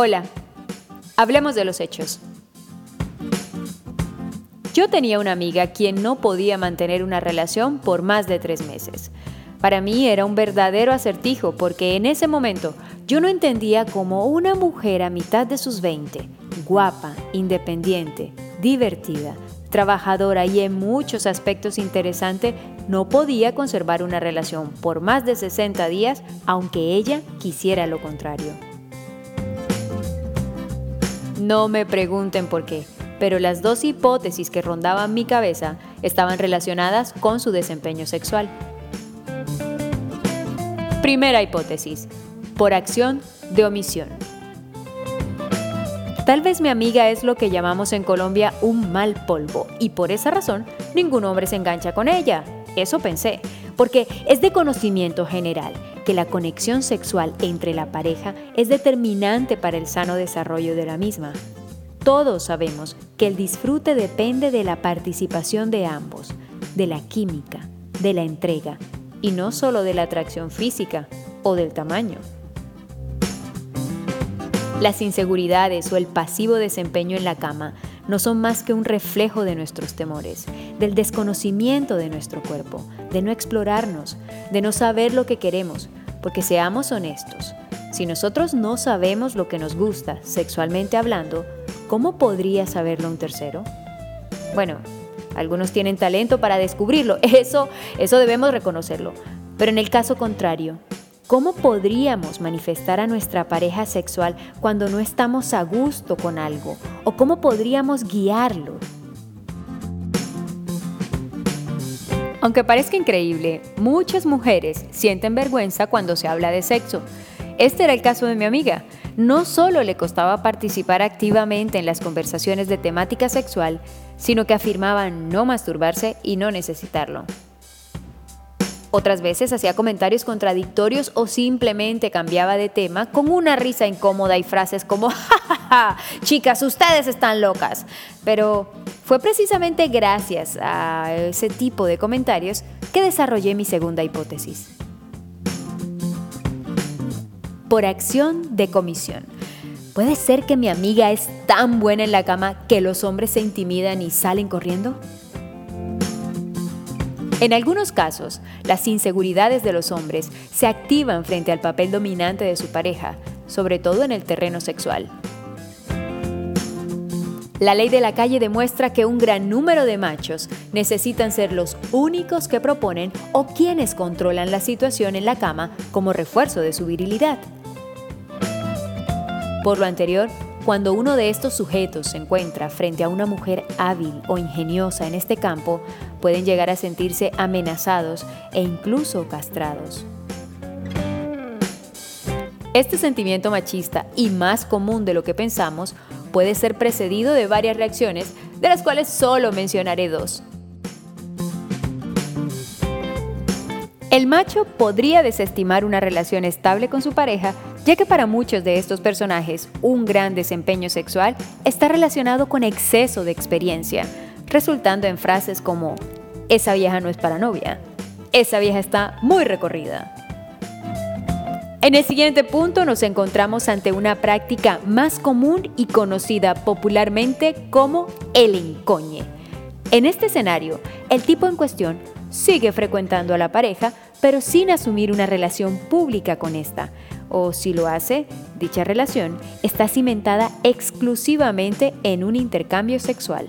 Hola, hablemos de los hechos. Yo tenía una amiga quien no podía mantener una relación por más de tres meses. Para mí era un verdadero acertijo porque en ese momento yo no entendía cómo una mujer a mitad de sus 20, guapa, independiente, divertida, trabajadora y en muchos aspectos interesante, no podía conservar una relación por más de 60 días aunque ella quisiera lo contrario. No me pregunten por qué, pero las dos hipótesis que rondaban mi cabeza estaban relacionadas con su desempeño sexual. Primera hipótesis, por acción de omisión. Tal vez mi amiga es lo que llamamos en Colombia un mal polvo y por esa razón ningún hombre se engancha con ella. Eso pensé, porque es de conocimiento general que la conexión sexual entre la pareja es determinante para el sano desarrollo de la misma. Todos sabemos que el disfrute depende de la participación de ambos, de la química, de la entrega, y no solo de la atracción física o del tamaño. Las inseguridades o el pasivo desempeño en la cama no son más que un reflejo de nuestros temores, del desconocimiento de nuestro cuerpo, de no explorarnos, de no saber lo que queremos, porque seamos honestos, si nosotros no sabemos lo que nos gusta sexualmente hablando, ¿cómo podría saberlo un tercero? Bueno, algunos tienen talento para descubrirlo, eso, eso debemos reconocerlo. Pero en el caso contrario, ¿cómo podríamos manifestar a nuestra pareja sexual cuando no estamos a gusto con algo? ¿O cómo podríamos guiarlo? Aunque parezca increíble, muchas mujeres sienten vergüenza cuando se habla de sexo. Este era el caso de mi amiga. No solo le costaba participar activamente en las conversaciones de temática sexual, sino que afirmaba no masturbarse y no necesitarlo. Otras veces hacía comentarios contradictorios o simplemente cambiaba de tema con una risa incómoda y frases como, ¡Ja, chicas, ustedes están locas. Pero fue precisamente gracias a ese tipo de comentarios que desarrollé mi segunda hipótesis. Por acción de comisión. ¿Puede ser que mi amiga es tan buena en la cama que los hombres se intimidan y salen corriendo? En algunos casos, las inseguridades de los hombres se activan frente al papel dominante de su pareja, sobre todo en el terreno sexual. La ley de la calle demuestra que un gran número de machos necesitan ser los únicos que proponen o quienes controlan la situación en la cama como refuerzo de su virilidad. Por lo anterior, cuando uno de estos sujetos se encuentra frente a una mujer hábil o ingeniosa en este campo, pueden llegar a sentirse amenazados e incluso castrados. Este sentimiento machista, y más común de lo que pensamos, puede ser precedido de varias reacciones, de las cuales solo mencionaré dos. El macho podría desestimar una relación estable con su pareja, ya que para muchos de estos personajes un gran desempeño sexual está relacionado con exceso de experiencia, resultando en frases como, esa vieja no es para novia, esa vieja está muy recorrida. En el siguiente punto nos encontramos ante una práctica más común y conocida popularmente como el encoñe. En este escenario, el tipo en cuestión sigue frecuentando a la pareja, pero sin asumir una relación pública con esta. O si lo hace, dicha relación está cimentada exclusivamente en un intercambio sexual.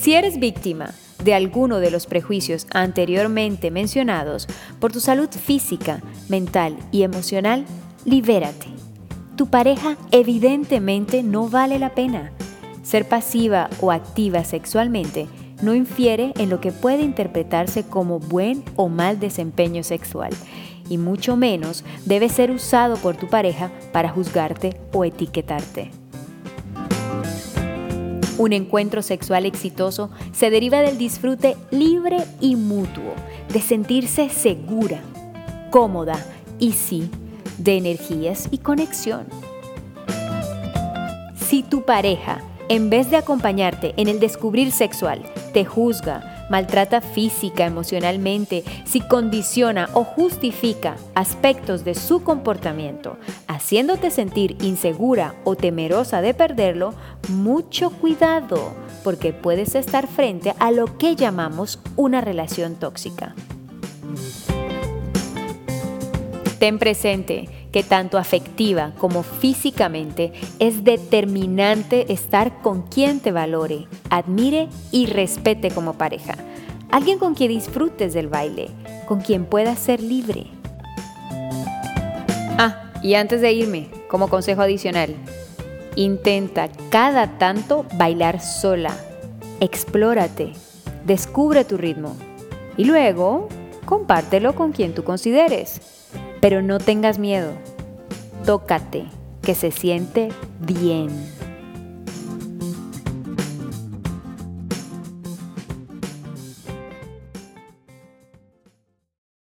Si eres víctima de alguno de los prejuicios anteriormente mencionados por tu salud física, mental y emocional, libérate. Tu pareja evidentemente no vale la pena. Ser pasiva o activa sexualmente no infiere en lo que puede interpretarse como buen o mal desempeño sexual, y mucho menos debe ser usado por tu pareja para juzgarte o etiquetarte. Un encuentro sexual exitoso se deriva del disfrute libre y mutuo, de sentirse segura, cómoda y sí, de energías y conexión. Si tu pareja en vez de acompañarte en el descubrir sexual, te juzga, maltrata física, emocionalmente, si condiciona o justifica aspectos de su comportamiento, haciéndote sentir insegura o temerosa de perderlo, mucho cuidado, porque puedes estar frente a lo que llamamos una relación tóxica. Ten presente que tanto afectiva como físicamente es determinante estar con quien te valore, admire y respete como pareja. Alguien con quien disfrutes del baile, con quien puedas ser libre. Ah, y antes de irme, como consejo adicional, intenta cada tanto bailar sola. Explórate, descubre tu ritmo y luego compártelo con quien tú consideres. Pero no tengas miedo. Tócate, que se siente bien.